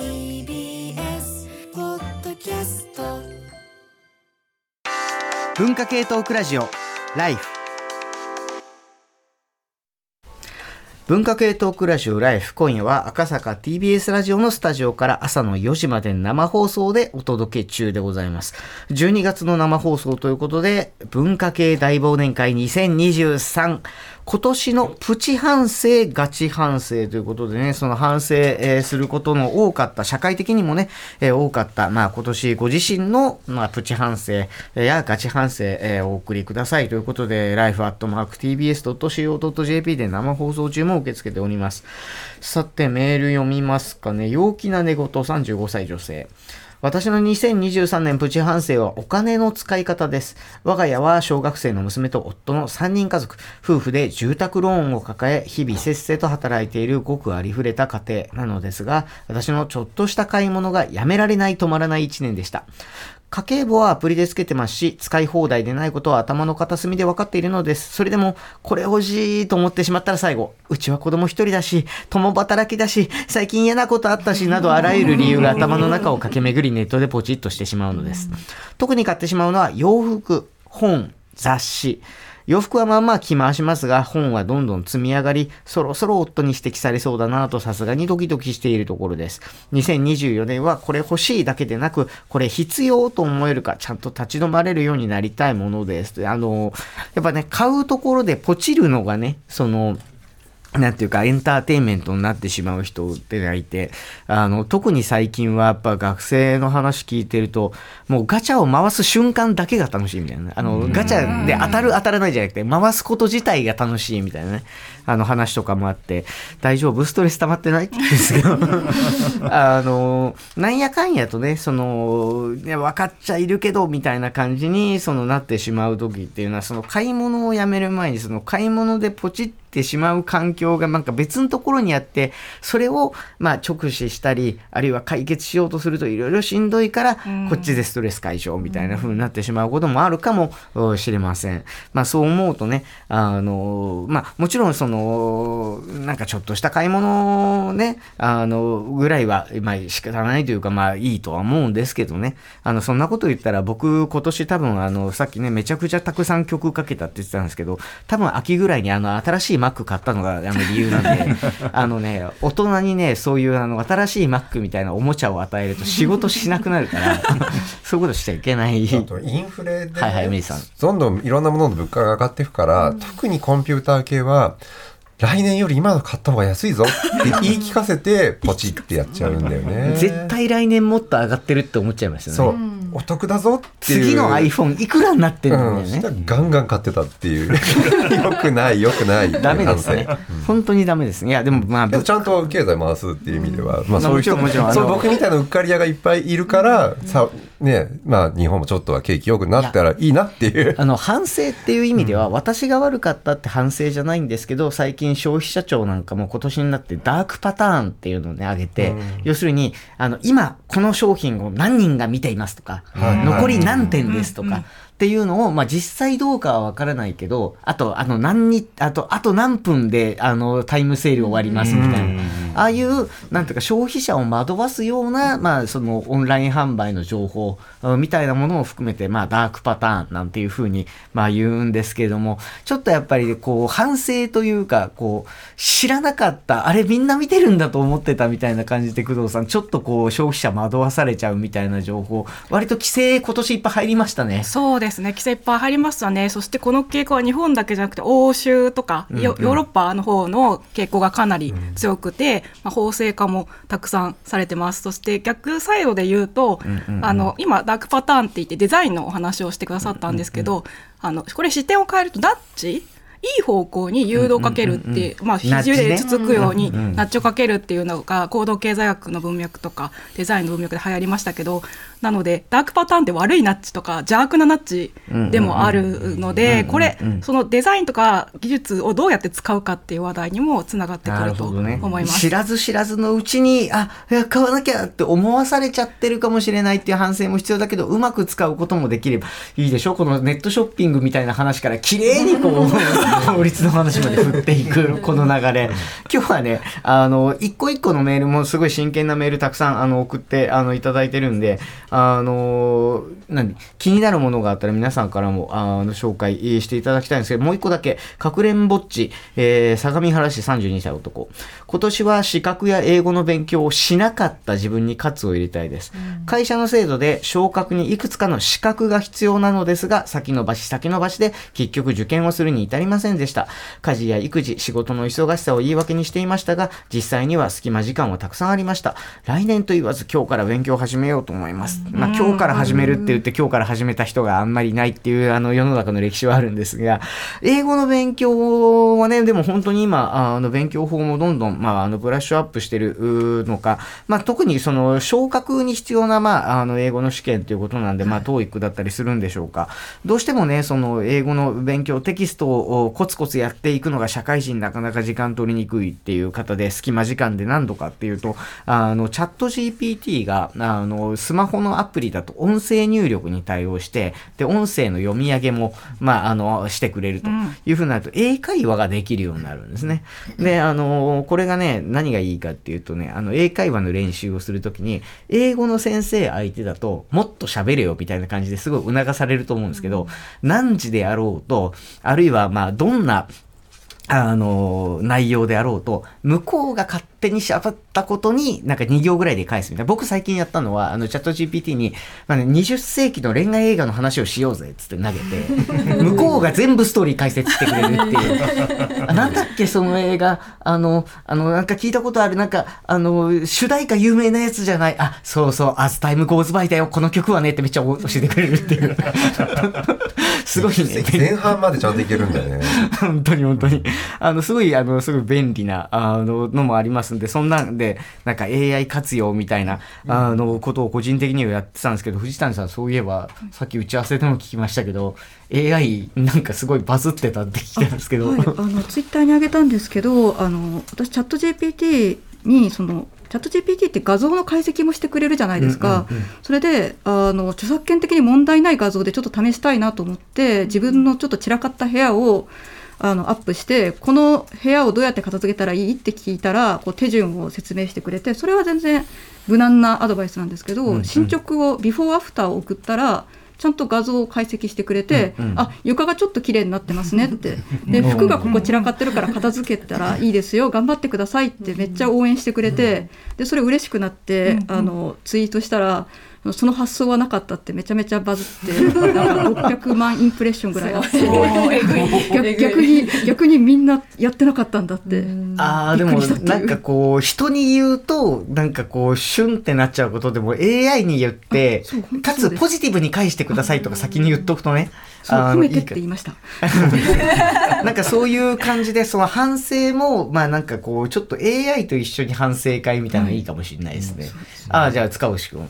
TBS ポッドキャスト文化系トークラジオライフ文化系トークラジオライフ今夜は赤坂 TBS ラジオのスタジオから朝の4時まで生放送でお届け中でございます。12月の生放送ということで文化系大忘年会2023今年のプチ反省、ガチ反省ということでね、その反省、することの多かった、社会的にもね、多かった、まあ今年ご自身の、まあ、プチ反省やガチ反省、えーお送りくださいということで、life.tbs.co.jp で生放送中も受け付けております。さて、メール読みますかね。陽気な寝言35歳女性。私の2023年プチ反省はお金の使い方です。我が家は小学生の娘と夫の3人家族、夫婦で住宅ローンを抱え、日々せっせと働いているごくありふれた家庭なのですが、私のちょっとした買い物がやめられない止まらない1年でした。家計簿はアプリでつけてますし、使い放題でないことは頭の片隅で分かっているのです。それでも、これ欲しいと思ってしまったら最後、うちは子供一人だし、共働きだし、最近嫌なことあったし、などあらゆる理由が頭の中を駆け巡りネットでポチッとしてしまうのです。特に買ってしまうのは洋服、本、雑誌。洋服はまあまあ着回しますが、本はどんどん積み上がり、そろそろ夫に指摘されそうだなとさすがにドキドキしているところです。2024年はこれ欲しいだけでなく、これ必要と思えるか、ちゃんと立ち止まれるようになりたいものです。あの、やっぱね、買うところでポチるのがね、その、なんていうか、エンターテインメントになってしまう人ってがいて、あの、特に最近はやっぱ学生の話聞いてると、もうガチャを回す瞬間だけが楽しいみたいなね。あの、ガチャで当たる当たらないじゃなくて、回すこと自体が楽しいみたいなね、あの話とかもあって、大丈夫？ストレス溜まってない？って言うんですけど、あの、なんやかんやとね、その、いや分かっちゃいるけど、みたいな感じに、そのなってしまう時っていうのは、その買い物をやめる前に、その買い物でポチってしまう環境がなんか別のところにあって、それをまあ直視したり、あるいは解決しようとするといろいろしんどいから、こっちでストレス解消みたいな風になってしまうこともあるかもうんしれません。まあそう思うとね、あの、まあもちろんその、なんかちょっとした買い物ね、あの、ぐらいは、まあ仕方ないというかまあいいとは思うんですけどね、あの、そんなこと言ったら僕今年多分あの、さっきね、めちゃくちゃたくさん曲かけたって言ってたんですけど、多分秋ぐらいにあの、新しい Mac 買ったのがあの理由なんで、あのね、大人にね、そういうあの、新しい Mac みたいなおもちゃを与えると仕事しなくなるから、そういうことしちゃいけない。あとインフレで、ねはいはいさんどんどんいろんなものの物価が上がっていくから、特にコンピューター系は来年より今の買った方が安いぞって言い聞かせてポチってやっちゃうんだよね。絶対来年もっと上がってるって思っちゃいますよね。お得だぞっていう。次の iPhone いくらになってるんだようん。ガンガン買ってたっていう。よくない、よくない。ダメですね反。本当にダメですね。いや、でもまあ、ちゃんと経済回すっていう意味では、まあそういう人もちろん僕みたいなうっかり屋がいっぱいいるから、さ、ね、まあ日本もちょっとは景気良くなったらいいなっていう。あの反省っていう意味では、私が悪かったって反省じゃないんですけど、最近消費者庁なんかも今年になってダークパターンっていうのをね、上げて、要するに、あの、今、この商品を何人が見ていますとか、はい。残り何点ですとか、っていうのを、まあ、実際どうかはわからないけど、あと、あの、何に、あと、あと何分で、あの、タイムセール終わりますみたいな。ああいう、なんていうか、消費者を惑わすような、まあ、その、オンライン販売の情報、うんみたいなものを含めて、まあ、ダークパターンなんていうふうに、まあ、言うんですけれども、ちょっとやっぱり、こう、反省というか、こう、知らなかった、あれみんな見てるんだと思ってたみたいな感じで、工藤さん、ちょっとこう、消費者惑わされちゃうみたいな情報、割と規制今年いっぱい入りましたね。そうですね。規制いっぱい入りましたね。そしてこの傾向は日本だけじゃなくて欧州とか、ヨヨーロッパの方の傾向がかなり強くて、まあ、法制化もたくさんされてます。そして逆サイドで言うと、あの今ダークパターンって言ってデザインのお話をしてくださったんですけど、あのこれ視点を変えるとナッチ？いい方向に誘導をかけるって、まあ、肘でつつくようにナッチをかけるっていうのが行動経済学の文脈とかデザインの文脈で流行りましたけどなのでダークパターンって悪いナッチとか邪悪なナッチでもあるのでこれそのデザインとか技術をどうやって使うかっていう話題にもつながってくなると思います。知らず知らずのうちに、あ、いや買わなきゃって思わされちゃってるかもしれないっていう反省も必要だけど、うまく使うこともできればいいでしょ？このネットショッピングみたいな話から綺麗にこう、法律の話まで振っていく この流れ。今日はねあの一個一個のメールもすごい真剣なメールたくさんあの送ってあのいただいてるんであの何？気になるものがあったら皆さんからもあの紹介していただきたいんですけどもう一個だけ。かくれんぼっち、えー相模原市32歳男。今年は資格や英語の勉強をしなかった自分に喝を入れたいです、会社の制度で昇格にいくつかの資格が必要なのですが先延ばし先延ばしで結局受験をするに至りませんでした。家事や育児仕事の忙しさを言い訳にしていましたが実際には隙間時間はたくさんありました。来年と言わず今日から勉強を始めようと思います、まあ、今日から始めるって言って今日から始めた人があんまりいないっていうあの世の中の歴史はあるんですが英語の勉強はねでも本当に今あの勉強法もどんどん、まあ、あのブラッシュアップしてるのか、まあ、特にその昇格に必要な、まあ、あの英語の試験ということなんで、まあ、TOEIC だったりするんでしょうかどうしてもねその英語の勉強テキストをコツコツやっていくのが社会人なかなか時間取りにくいっていう方で隙間時間で何度かっていうとあのチャット GPT があのスマホのアプリだと音声入力に対応してで音声の読み上げも、まあ、あのしてくれるというふうになると英会話ができるようになるんですね。であのこれがね何がいいかっていうとねあの英会話の練習をするときに英語の先生相手だともっと喋れよみたいな感じですごい促されると思うんですけど、何時であろうとあるいはまあどんなあの、内容であろうと、向こうが勝手に喋ったことに、なんか2行ぐらいで返すみたいな。僕最近やったのは、あの、チャット GPT に、まあね、20世紀の恋愛映画の話をしようぜ、つって投げて、向こうが全部ストーリー解説してくれるっていう。あなんだっけ、その映画？あの、あの、なんか聞いたことある、なんか、あの、主題歌有名なやつじゃない？あ、そうそう、As Time Goes By だよ、この曲はねってめっちゃ教えてくれるっていう。すごいね。前半までちゃんといけるんだね。本当に本当に。あの、すごい、あの、すごい便利な、あの、のもありますんで、そんなんで、なんか AI 活用みたいな、あの、ことを個人的にはやってたんですけど、藤谷さん、そういえば、さっき打ち合わせでも聞きましたけど、AI なんかすごいバズってたって聞いたんですけど、はい、あのツイッターに上げたんですけどあの私チャット GPT にそのチャット GPT って画像の解析もしてくれるじゃないですか、それであの著作権的に問題ない画像でちょっと試したいなと思って自分のちょっと散らかった部屋をあのアップしてこの部屋をどうやって片付けたらいいって聞いたらこう手順を説明してくれてそれは全然無難なアドバイスなんですけど、うんうん。進捗をビフォーアフターを送ったらちゃんと画像を解析してくれて、うんうん。あ床がちょっと綺麗になってますねって。で服がここ散らかってるから片付けたらいいですよ頑張ってくださいってめっちゃ応援してくれてでそれ嬉しくなってあのツイートしたらその発想はなかったってめちゃめちゃバズってなんか600万インプレッションぐらいあって 逆逆に逆にみんなやってなかったんだって。ああ、でもなんかこう、人に言うと、なんかこう、シュンってなっちゃうことでも AI に言ってかつポジティブに返してくださいとか先に言っとくとね、褒めてって言いました。なんかそういう感じで、その反省も、まあなんかこう、ちょっと AI と一緒に反省会みたいなのいいかもしれないですね。ああ、じゃあ塚越くん。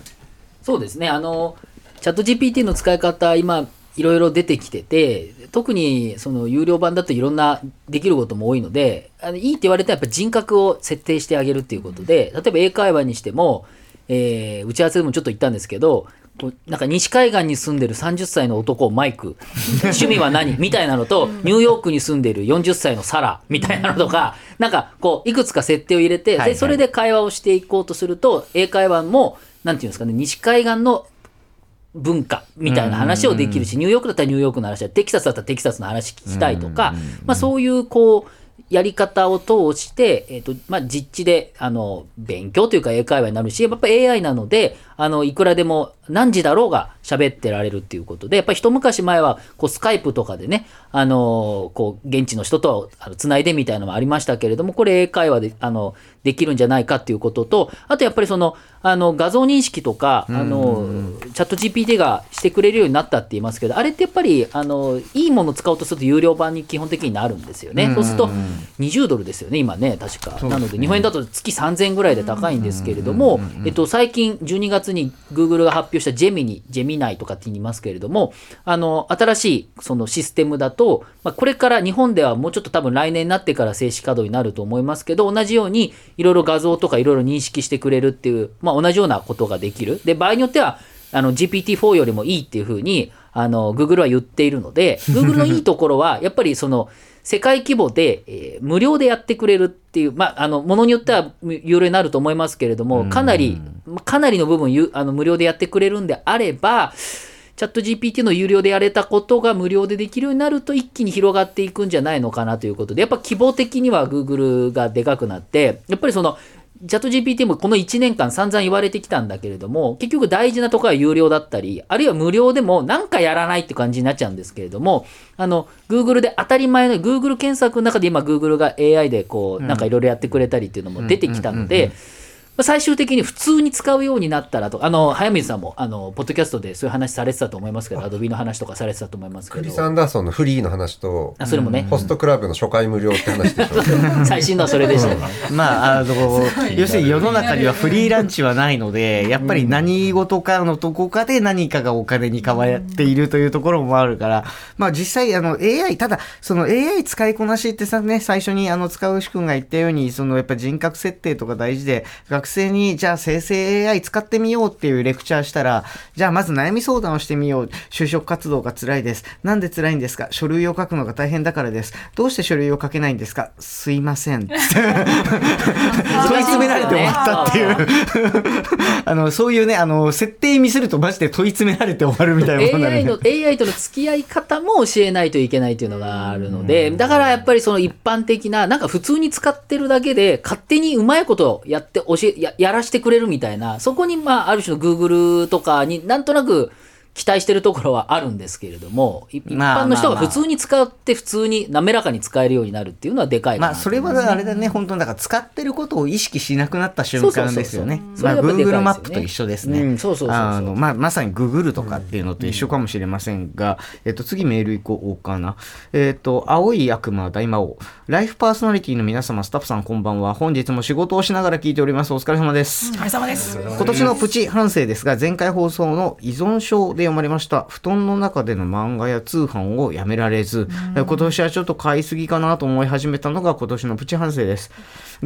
そうですね。あの、チャット GPT の使い方、今、いろいろ出てきてて、特にその有料版だといろんなできることも多いので、あのいいって言われたらやっぱ人格を設定してあげるっていうことで、例えば英会話にしても、えー打ち合わせでもちょっと言ったんですけど、なんか西海岸に住んでる30歳の男マイク趣味は何？みたいなのとニューヨークに住んでる40歳のサラみたいなのとかなんかこういくつか設定を入れて、でそれで会話をしていこうとすると英会話もなんていうんですかね西海岸の文化みたいな話をできるし、ニューヨークだったらニューヨークの話だテキサスだったらテキサスの話聞きたいとか、まあ、そういうこうやり方を通して、えーとまあ、実地であの勉強というか英会話になるしやっぱ AI なのであのいくらでも何時だろうが喋ってられるっていうことでやっぱり一昔前はこうスカイプとかでねあのこう現地の人とあのつないでみたいなのもありましたけれどもこれ英会話であのできるんじゃないかっていうこととあとやっぱりそのあの画像認識とかあのチャット GPT がしてくれるようになったって言いますけどあれってやっぱりあのいいものを使おうとすると有料版に基本的になるんですよね。そうすると20ドルですよね今ね確か。なので日本円だと月3000円ぐらいで高いんですけれども、えっと、最近12月に Google が発表したジェミニジェミナイとかって言いますけれどもあの新しいそのシステムだと、まあ、これから日本ではもうちょっと多分来年になってから正式稼働になると思いますけど同じようにいろいろ画像とかいろいろ認識してくれるっていう、まあ、同じようなことができる。で場合によってはあの GPT-4 よりもいいっていうふうにあの Google は言っているので Google のいいところはやっぱりその世界規模で、えー無料でやってくれるっていう、まあ、あの、ものによっては有料になると思いますけれども、かなり、かなりの部分ゆあの無料でやってくれるんであれば、チャット GPT の有料でやれたことが無料でできるようになると一気に広がっていくんじゃないのかなということで、やっぱ規模的には Google がでかくなって、やっぱりその、チャット GPT もこの1年間散々言われてきたんだけれども、結局大事なところは有料だったり、あるいは無料でもなんかやらないって感じになっちゃうんですけれども、あの、Google で当たり前の Google 検索の中で今 Google が AI でこう、なんかいろいろやってくれたりっていうのも出てきたので、まあ最終的に普通に使うようになったらと、あの、早水さんも、あの、ポッドキャストでそういう話されてたと思いますけど、アドビの話とかされてたと思いますけクリス・ど、アンダーソンのフリーの話と、あそれもね、ホストクラブの初回無料って話でしょ。最新のはそれでしたね。まあ、あの、要するに世の中にはフリーランチはないので、やっぱり何事かのどこかで何かがお金に変わっているというところもあるから、まあ実際、あの AI、ただ、その AI 使いこなしってさね、最初にあの使うしくんが言ったように、そのやっぱ人格設定とか大事で、学生にじゃあ生成 AI 使ってみようっていうレクチャーしたら、じゃあまず悩み相談をしてみよう。就職活動が辛いです。なんで辛いんですか？書類を書くのが大変だからです。どうして書類を書けないんですか？すいません。問い詰められて終わったっていう。あの、そういうね、あの、設定ミスるとマジで問い詰められて終わるみたいなものになる AI の AI との付き合い方も教えないといけないというのがあるので、だからやっぱりその一般的な、なんか普通に使ってるだけで、勝手にうまいことやって教え、ややらしてくれるみたいな、そこにまあ、ある種の Google とかになんとなく、期待してるところはあるんですけれども、い一まあ般の人が普通に使って普通に滑らかに使えるようになるっていうのはでかいかなまあ、それはあれだね、本当にだから使ってることを意識しなくなった瞬間ですよね。そうそうそうそうまあ、それがやっぱでかいですよね Google マップと一緒ですね。うんそうそうそうそうあの、まあ、まさに Google とかっていうのと一緒かもしれませんが、えっと、次メール行こうかな。えっと、青い悪魔大魔王。ライフパーソナリティの皆様、スタッフさんこんばんは。本日も仕事をしながら聞いております。お疲れ様です。お疲れ様です。今年のプチ反省ですが、前回放送の依存症で読まれました、布団の中での漫画や通販をやめられず、今年はちょっと買いすぎかなと思い始めたのが今年のプチ反省です。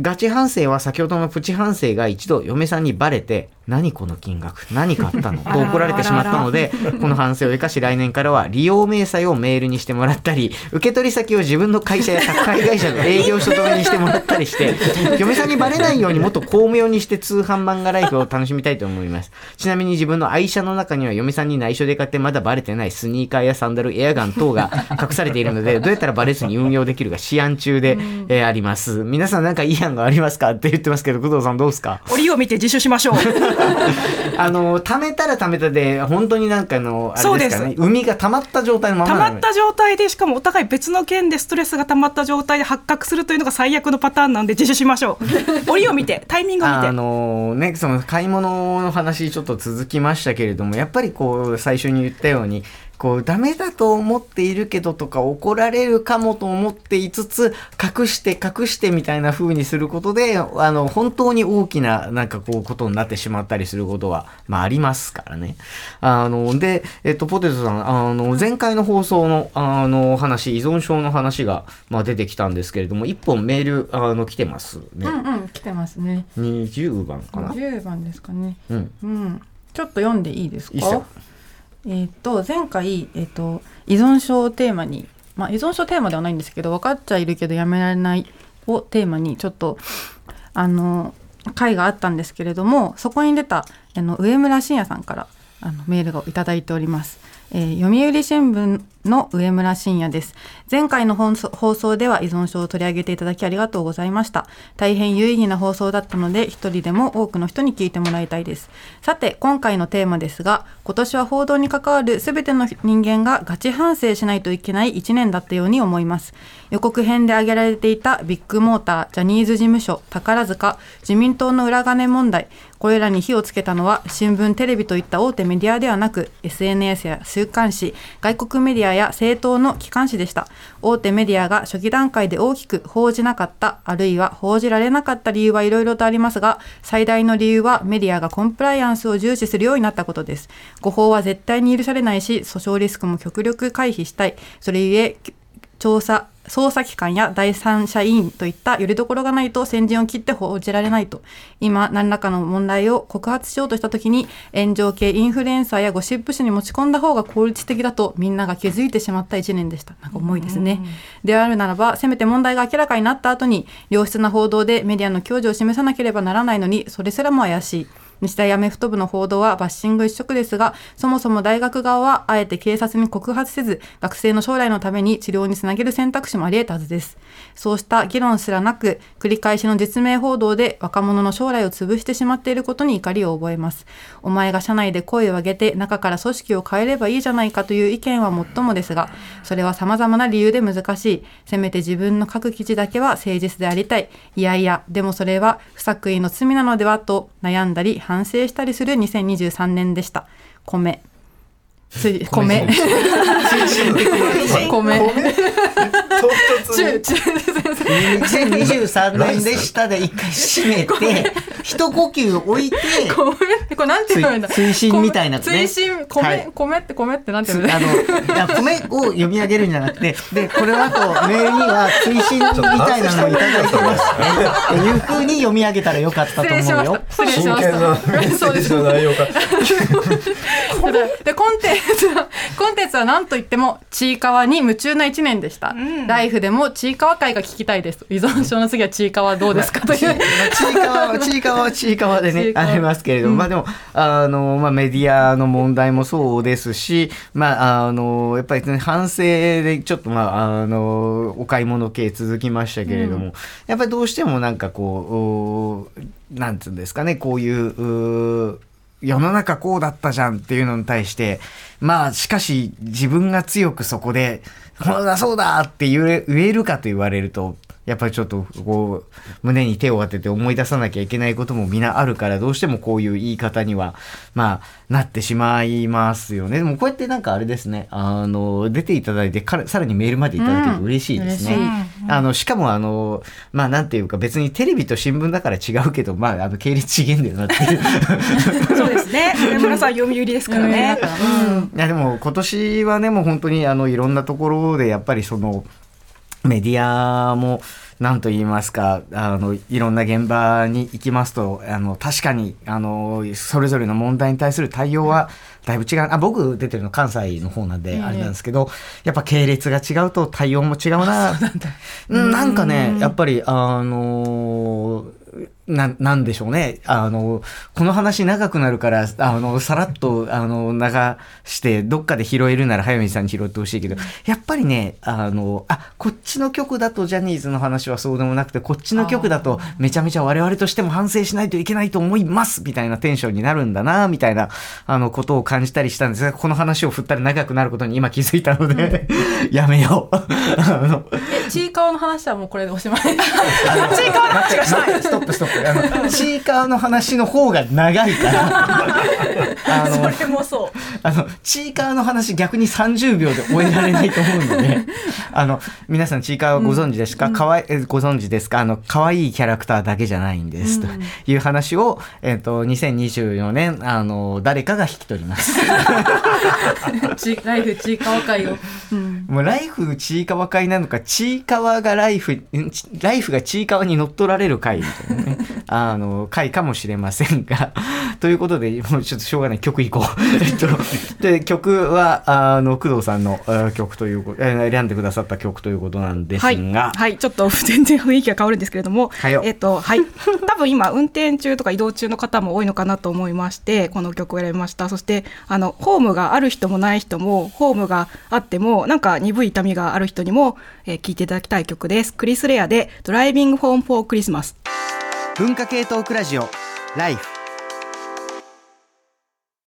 ガチ反省は先ほどのプチ反省が一度嫁さんにバレて、何この金額？何買ったの？と怒られてしまったので、この反省を生かし来年からは利用明細をメールにしてもらったり、受け取り先を自分の会社や宅配会社の営業所止めにしてもらったりして、嫁さんにバレないようにもっと巧妙にして通販漫画ライフを楽しみたいと思います。ちなみに自分の愛車の中には嫁さんに内緒で買ってまだバレてないスニーカーやサンダル、エアガン等が隠されているので、どうやったらバレずに運用できるか試案中で、えーあります。皆さんなんかいい案がありますか？って言ってますけど、工藤さんどうですか？折を見て自首しましょう。あの、貯めたら貯めたで、本当になんかあの、あれですかね、海が溜まった状態のまま溜まった状態でしかもお互い別の件でストレスが溜まった状態で発覚するというのが最悪のパターンなんで自首しましょう。折を見てタイミングを見て。あのね、その買い物の話ちょっと続きましたけれども、やっぱりこう、最初に言ったように、こう、ダメだと思っているけどとか、怒られるかもと思っていつつ、隠して隠してみたいな風にすることで、あの、本当に大きな、なんかこう、ことになってしまったりすることは、まあ、ありますからね。あの、で、えっと、ポテトさん、あの、前回の放送の、あの、話、依存症の話が、まあ、出てきたんですけれども、一本メール、あの、来てますね。うんうん来てますね。20番かな。10番ですかね。うん。うん。ちょっと読んでいいですか？いいえっ、と前回えっ、と依存症をテーマに、まあ依存症テーマではないんですけど分かっちゃいるけどやめられないをテーマにちょっとあの回があったんですけれども、そこに出たあの上村信也さんからあのメールをいただいております。えー読売新聞の上村信也です。前回の放送では依存症を取り上げていただきありがとうございました。大変有意義な放送だったので、一人でも多くの人に聞いてもらいたいです。さて、今回のテーマですが、今年は報道に関わるすべての人間がガチ反省しないといけない1年だったように思います。予告編で挙げられていたビッグモーター、ジャニーズ事務所、宝塚、自民党の裏金問題、これらに火をつけたのは新聞、テレビといった大手メディアではなく SNS や週刊誌、外国メディアや政党の機関紙でした。大手メディアが初期段階で大きく報じなかった、あるいは報じられなかった理由はいろいろとありますが、最大の理由はメディアがコンプライアンスを重視するようになったことです。誤報は絶対に許されないし、訴訟リスクも極力回避したい。それゆえ、調査捜査機関や第三者委員といったよりどころがないと先陣を切って報じられないと。今何らかの問題を告発しようとした時に炎上系インフルエンサーやゴシップ誌に持ち込んだ方が効率的だとみんなが気づいてしまった1年でした。なんか重いですね、であるならばせめて問題が明らかになった後に良質な報道でメディアの矜持を示さなければならないのにそれすらも怪しい日大アメフト部の報道はバッシング一色ですがそもそも大学側はあえて警察に告発せず学生の将来のために治療につなげる選択肢もあり得たはずです。そうした議論すらなく繰り返しの実名報道で若者の将来を潰してしまっていることに怒りを覚えます。お前が社内で声を上げて中から組織を変えればいいじゃないかという意見はもっともですがそれは様々な理由で難しい。せめて自分の書く記事だけは誠実でありたい。いやいやでもそれは不作為の罪なのではと悩んだり反省したりする2023年でした。米。つい米。米 中中2023年でしたで一回締めて、一呼吸置いて、米これなんて言うんだ。推進みたいなね。推進米、はい。米って米ってなんて言うんだ。あの、いや米を読み上げるんじゃなくて、で、これはとメールには推進みたいなのをいただいてますいう風に読み上げたらよかったと思うよ。真剣なメたッセージの内容がでコンテンツはコンテンツは何と言ってもちいかわに夢中な一年でした、ライフでもちいかわ会が聞きたいです依存症の次はちいかわどうですかという。ちいかわは ちいかわはちいかわでねありますけれども、まあでもあの、まあ、メディアの問題もそうですし、まあ、あのやっぱり、ね、反省でちょっと、まあ、あのお買い物系続きましたけれども、やっぱりどうしてもなんかこうおなんつうんですかねこういうう世の中こうだったじゃんっていうのに対してまあしかし自分が強くそこでそうだそうだって言えるかと言われるとやっぱりちょっとこう胸に手を当てて思い出さなきゃいけないことも皆あるからどうしてもこういう言い方にはまあなってしまいますよね。でもこうやってなんかあれですね。あの出ていただいてからさらにメールまでいただけると嬉しいですね、うん嬉あのしかもあのまあなんていうか別にテレビと新聞だから違うけどまああの系列資源だよなっていう。そうですね。上村さん読売ですからね。いやでも今年はねもう本当にあのいろんなところでやっぱりそのメディアも何と言いますかあのいろんな現場に行きますとあの確かにあのそれぞれの問題に対する対応はだいぶ違う。あ僕出てるの関西の方なんであれなんですけど、やっぱ系列が違うと対応も違うな。うんなんかねやっぱりあのななんでしょうね。あのこの話長くなるからあのさらっとあの流してどっかで拾えるなら早見さんに拾ってほしいけどやっぱりねあのあこっちの曲だとジャニーズの話はそうでもなくてこっちの曲だとめちゃめちゃ我々としても反省しないといけないと思いますみたいなテンションになるんだなみたいなあのことを感じたりしたんですがこの話を振ったら長くなることに今気づいたので やめよう。あのえちいかわの話はもうこれでおしまいちいかわの話がしたい。ストップストップ。あの、ちいかわの話の方が長いから。あの、それもそうあの、ちいかわの話逆に30秒で終えられないと思うので、あの、皆さんちいかわご存知ですか、かわい、えご存知ですか？あの、可愛いキャラクターだけじゃないんです。という話を、えっ、と、2024年、あの、誰かが引き取ります。ちライフちいかわ会を、うん、もうライフちいかわ会なのか、ちいかわがライフ、ライフがちいかわに乗っ取られる会みたいなね、あの、会かもしれませんが、ということで、もうちょっとしょうがない、曲いこう。えっと、で、曲は、あの、工藤さんのえー曲ということ、えー選んでくださった曲ということなんですはい、が、はい、ちょっと全然雰囲気が変わるんですけれども、はいよえっと、はい、多分今運転中とか移動中の方も多いのかなと思いまして、この曲を選びました。そして、あの、ホームがある人もない人も、ホームがあっても、なんか鈍い痛みがある人にも、えー聴いていただきたい曲です。クリス・レアで、ドライビング・ホーム・フォー・クリスマス。文化系トークラジオ、ライフ。